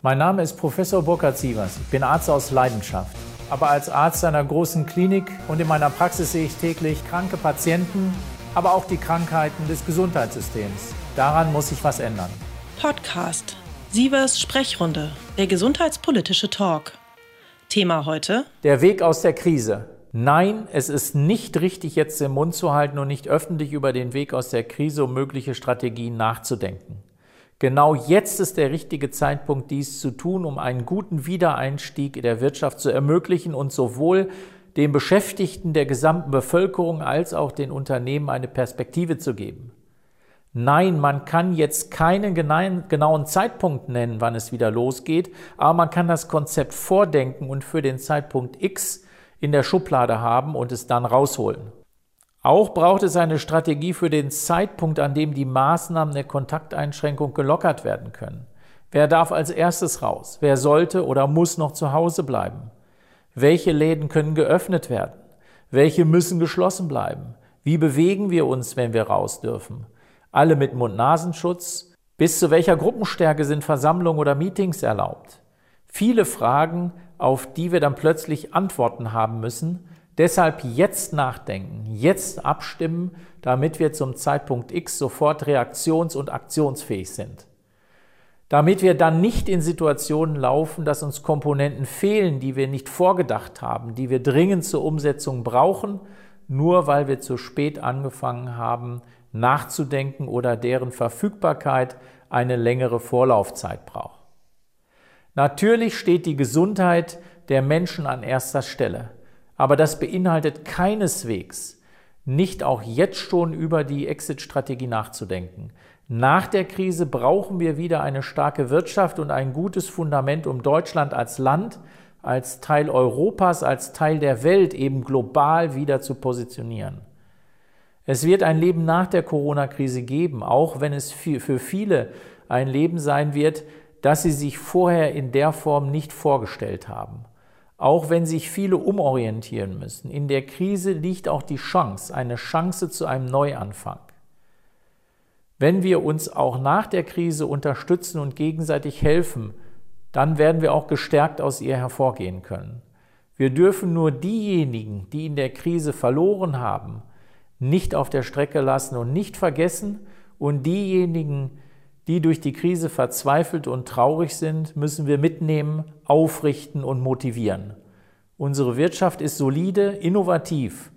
Mein Name ist Professor Burkhard Sievers. Ich bin Arzt aus Leidenschaft. Aber als Arzt einer großen Klinik und in meiner Praxis sehe ich täglich kranke Patienten, aber auch die Krankheiten des Gesundheitssystems. Daran muss sich was ändern. Podcast Sievers Sprechrunde, der gesundheitspolitische Talk. Thema heute? Der Weg aus der Krise. Nein, es ist nicht richtig, jetzt den Mund zu halten und nicht öffentlich über den Weg aus der Krise und mögliche Strategien nachzudenken. Genau jetzt ist der richtige Zeitpunkt, dies zu tun, um einen guten Wiedereinstieg in der Wirtschaft zu ermöglichen und sowohl den Beschäftigten der gesamten Bevölkerung als auch den Unternehmen eine Perspektive zu geben. Nein, man kann jetzt keinen genauen Zeitpunkt nennen, wann es wieder losgeht, aber man kann das Konzept vordenken und für den Zeitpunkt X in der Schublade haben und es dann rausholen. Auch braucht es eine Strategie für den Zeitpunkt, an dem die Maßnahmen der Kontakteinschränkung gelockert werden können. Wer darf als erstes raus? Wer sollte oder muss noch zu Hause bleiben? Welche Läden können geöffnet werden? Welche müssen geschlossen bleiben? Wie bewegen wir uns, wenn wir raus dürfen? Alle mit Mund-Nasenschutz? Bis zu welcher Gruppenstärke sind Versammlungen oder Meetings erlaubt? Viele Fragen, auf die wir dann plötzlich Antworten haben müssen. Deshalb jetzt nachdenken, jetzt abstimmen, damit wir zum Zeitpunkt X sofort reaktions- und aktionsfähig sind. Damit wir dann nicht in Situationen laufen, dass uns Komponenten fehlen, die wir nicht vorgedacht haben, die wir dringend zur Umsetzung brauchen, nur weil wir zu spät angefangen haben, nachzudenken oder deren Verfügbarkeit eine längere Vorlaufzeit braucht. Natürlich steht die Gesundheit der Menschen an erster Stelle, aber das beinhaltet keineswegs, nicht auch jetzt schon über die Exit-Strategie nachzudenken. Nach der Krise brauchen wir wieder eine starke Wirtschaft und ein gutes Fundament, um Deutschland als Land, als Teil Europas, als Teil der Welt eben global wieder zu positionieren. Es wird ein Leben nach der Corona-Krise geben, auch wenn es für viele ein Leben sein wird, das sie sich vorher in der Form nicht vorgestellt haben. Auch wenn sich viele umorientieren müssen. In der Krise liegt auch die Chance, eine Chance zu einem Neuanfang. Wenn wir uns auch nach der Krise unterstützen und gegenseitig helfen, dann werden wir auch gestärkt aus ihr hervorgehen können. Wir dürfen nur diejenigen, die in der Krise verloren haben, nicht auf der Strecke lassen und nicht vergessen und diejenigen, die durch die Krise verzweifelt und traurig sind, müssen wir mitnehmen, aufrichten und motivieren. Unsere Wirtschaft ist solide, innovativ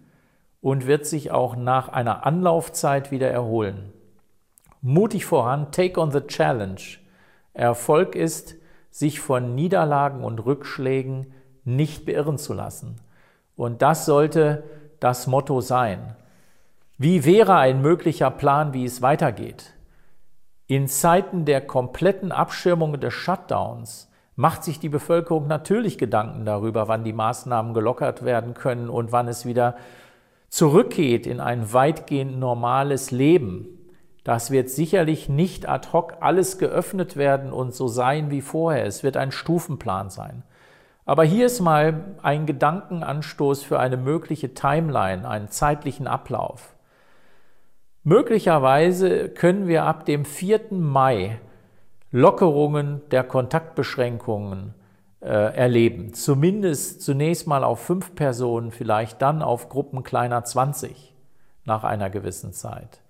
und wird sich auch nach einer Anlaufzeit wieder erholen. Mutig voran, take on the challenge. Erfolg ist, sich von Niederlagen und Rückschlägen nicht beirren zu lassen. Und das sollte das Motto sein. Wie wäre ein möglicher Plan, wie es weitergeht? In Zeiten der kompletten Abschirmung des Shutdowns macht sich die Bevölkerung natürlich Gedanken darüber, wann die Maßnahmen gelockert werden können und wann es wieder zurückgeht in ein weitgehend normales Leben. Das wird sicherlich nicht ad hoc alles geöffnet werden und so sein wie vorher. Es wird ein Stufenplan sein. Aber hier ist mal ein Gedankenanstoß für eine mögliche Timeline, einen zeitlichen Ablauf. Möglicherweise können wir ab dem 4. Mai Lockerungen der Kontaktbeschränkungen äh, erleben. Zumindest zunächst mal auf fünf Personen, vielleicht dann auf Gruppen kleiner 20 nach einer gewissen Zeit.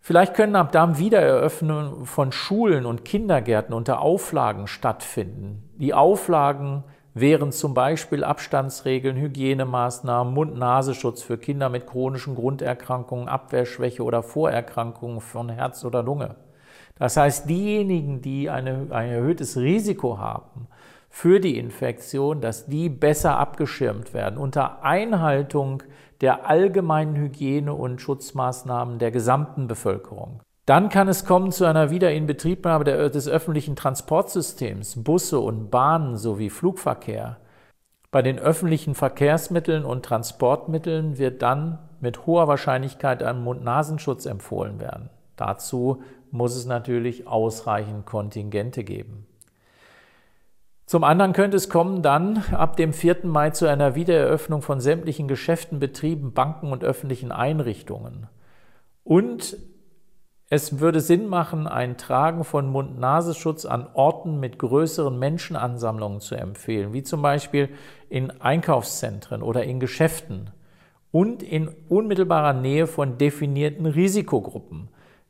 Vielleicht können ab dann Wiedereröffnungen von Schulen und Kindergärten unter Auflagen stattfinden. Die Auflagen wären zum Beispiel Abstandsregeln, Hygienemaßnahmen, Mund-Nasenschutz für Kinder mit chronischen Grunderkrankungen, Abwehrschwäche oder Vorerkrankungen von Herz oder Lunge. Das heißt, diejenigen, die eine, ein erhöhtes Risiko haben für die Infektion, dass die besser abgeschirmt werden unter Einhaltung der allgemeinen Hygiene- und Schutzmaßnahmen der gesamten Bevölkerung. Dann kann es kommen zu einer Wiederinbetriebnahme des öffentlichen Transportsystems, Busse und Bahnen sowie Flugverkehr. Bei den öffentlichen Verkehrsmitteln und Transportmitteln wird dann mit hoher Wahrscheinlichkeit ein Mund-Nasenschutz empfohlen werden. Dazu muss es natürlich ausreichend Kontingente geben. Zum anderen könnte es kommen dann ab dem 4. Mai zu einer Wiedereröffnung von sämtlichen Geschäften, Betrieben, Banken und öffentlichen Einrichtungen. Und Es würde Sinn machen, ein Tragen von Mund-Nasenschutz an Orten mit größeren Menschenansammlungen zu empfehlen, wie zum Beispiel in Einkaufszentren oder in Geschäften und in unmittelbarer Nähe von definierten Risikogruppen.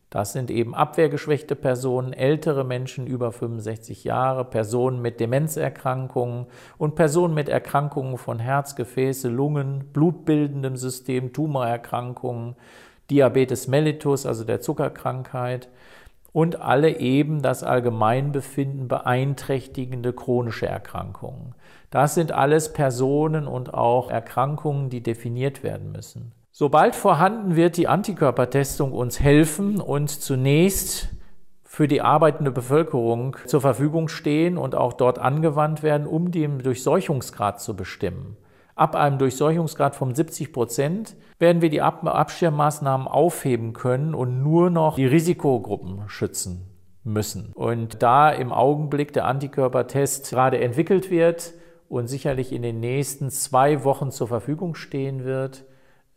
Das sind eben abwehrgeschwächte Personen, ältere Menschen über 65 Jahre, Personen mit Demenzerkrankungen und Personen mit Erkrankungen von Herz, Gefäße, Lungen, blutbildendem System, Tumorerkrankungen, Diabetes mellitus, also der Zuckerkrankheit, und alle eben das Allgemeinbefinden beeinträchtigende chronische Erkrankungen. Das sind alles Personen und auch Erkrankungen, die definiert werden müssen. Sobald vorhanden wird die Antikörpertestung uns helfen und zunächst für die arbeitende Bevölkerung zur Verfügung stehen und auch dort angewandt werden, um den Durchseuchungsgrad zu bestimmen. Ab einem Durchseuchungsgrad von 70 Prozent werden wir die Abschirmmaßnahmen aufheben können und nur noch die Risikogruppen schützen müssen. Und da im Augenblick der Antikörpertest gerade entwickelt wird und sicherlich in den nächsten zwei Wochen zur Verfügung stehen wird,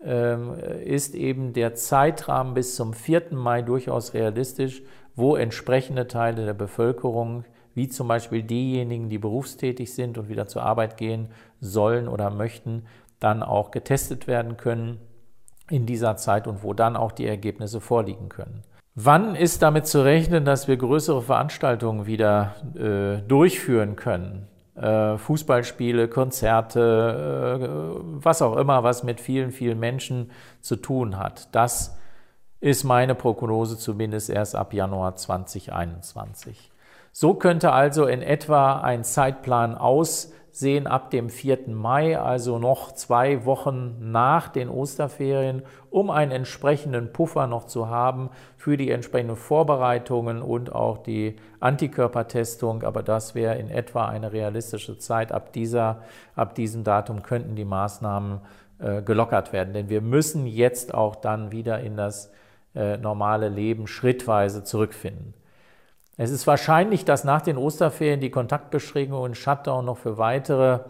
ähm, ist eben der Zeitrahmen bis zum 4. Mai durchaus realistisch, wo entsprechende Teile der Bevölkerung wie zum Beispiel diejenigen, die berufstätig sind und wieder zur Arbeit gehen sollen oder möchten, dann auch getestet werden können in dieser Zeit und wo dann auch die Ergebnisse vorliegen können. Wann ist damit zu rechnen, dass wir größere Veranstaltungen wieder äh, durchführen können? Äh, Fußballspiele, Konzerte, äh, was auch immer, was mit vielen, vielen Menschen zu tun hat. Das ist meine Prognose zumindest erst ab Januar 2021. So könnte also in etwa ein Zeitplan aussehen ab dem 4. Mai, also noch zwei Wochen nach den Osterferien, um einen entsprechenden Puffer noch zu haben für die entsprechenden Vorbereitungen und auch die Antikörpertestung. Aber das wäre in etwa eine realistische Zeit. Ab, dieser, ab diesem Datum könnten die Maßnahmen äh, gelockert werden. Denn wir müssen jetzt auch dann wieder in das äh, normale Leben schrittweise zurückfinden. Es ist wahrscheinlich, dass nach den Osterferien die Kontaktbeschränkungen und Shutdown noch für weitere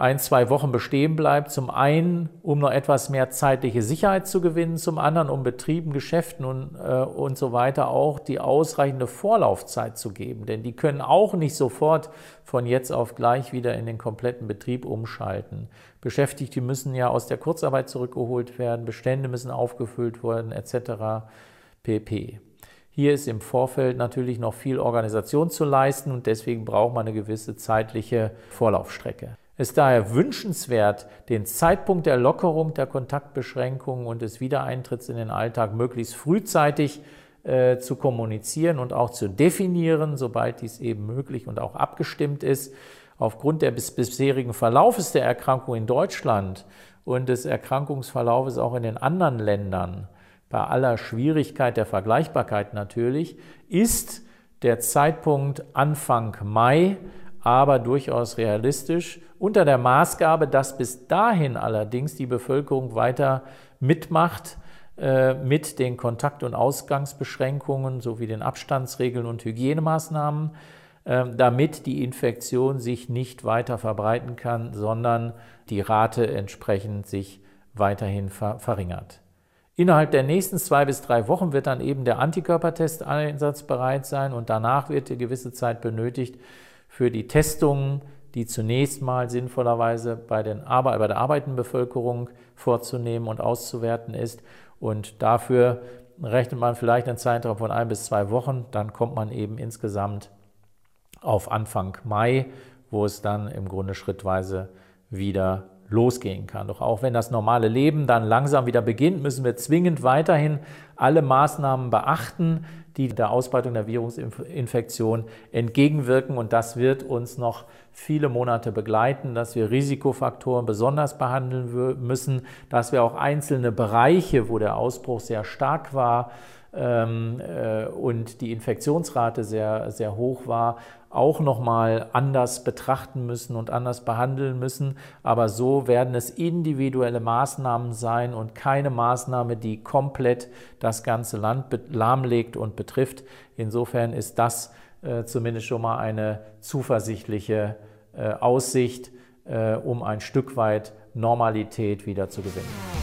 ein, zwei Wochen bestehen bleibt. Zum einen, um noch etwas mehr zeitliche Sicherheit zu gewinnen, zum anderen, um Betrieben, Geschäften und, äh, und so weiter auch die ausreichende Vorlaufzeit zu geben. Denn die können auch nicht sofort von jetzt auf gleich wieder in den kompletten Betrieb umschalten. Beschäftigte müssen ja aus der Kurzarbeit zurückgeholt werden, Bestände müssen aufgefüllt werden, etc. pp. Hier ist im Vorfeld natürlich noch viel Organisation zu leisten und deswegen braucht man eine gewisse zeitliche Vorlaufstrecke. Es ist daher wünschenswert, den Zeitpunkt der Lockerung der Kontaktbeschränkungen und des Wiedereintritts in den Alltag möglichst frühzeitig äh, zu kommunizieren und auch zu definieren, sobald dies eben möglich und auch abgestimmt ist. Aufgrund des bisherigen Verlaufes der Erkrankung in Deutschland und des Erkrankungsverlaufes auch in den anderen Ländern bei aller Schwierigkeit der Vergleichbarkeit natürlich, ist der Zeitpunkt Anfang Mai aber durchaus realistisch, unter der Maßgabe, dass bis dahin allerdings die Bevölkerung weiter mitmacht äh, mit den Kontakt- und Ausgangsbeschränkungen sowie den Abstandsregeln und Hygienemaßnahmen, äh, damit die Infektion sich nicht weiter verbreiten kann, sondern die Rate entsprechend sich weiterhin ver verringert. Innerhalb der nächsten zwei bis drei Wochen wird dann eben der Antikörpertest einsatzbereit sein und danach wird eine gewisse Zeit benötigt für die Testungen, die zunächst mal sinnvollerweise bei, den Arbe bei der arbeitenden Bevölkerung vorzunehmen und auszuwerten ist. Und dafür rechnet man vielleicht einen Zeitraum von ein bis zwei Wochen. Dann kommt man eben insgesamt auf Anfang Mai, wo es dann im Grunde schrittweise wieder losgehen kann. Doch auch wenn das normale Leben dann langsam wieder beginnt, müssen wir zwingend weiterhin alle Maßnahmen beachten, die der Ausbreitung der Virusinfektion entgegenwirken. Und das wird uns noch viele Monate begleiten, dass wir Risikofaktoren besonders behandeln müssen, dass wir auch einzelne Bereiche, wo der Ausbruch sehr stark war, ähm, äh, und die Infektionsrate sehr, sehr hoch war, auch nochmal anders betrachten müssen und anders behandeln müssen. Aber so werden es individuelle Maßnahmen sein und keine Maßnahme, die komplett das ganze Land lahmlegt und betrifft. Insofern ist das zumindest schon mal eine zuversichtliche äh, Aussicht, äh, um ein Stück weit Normalität wieder zu gewinnen.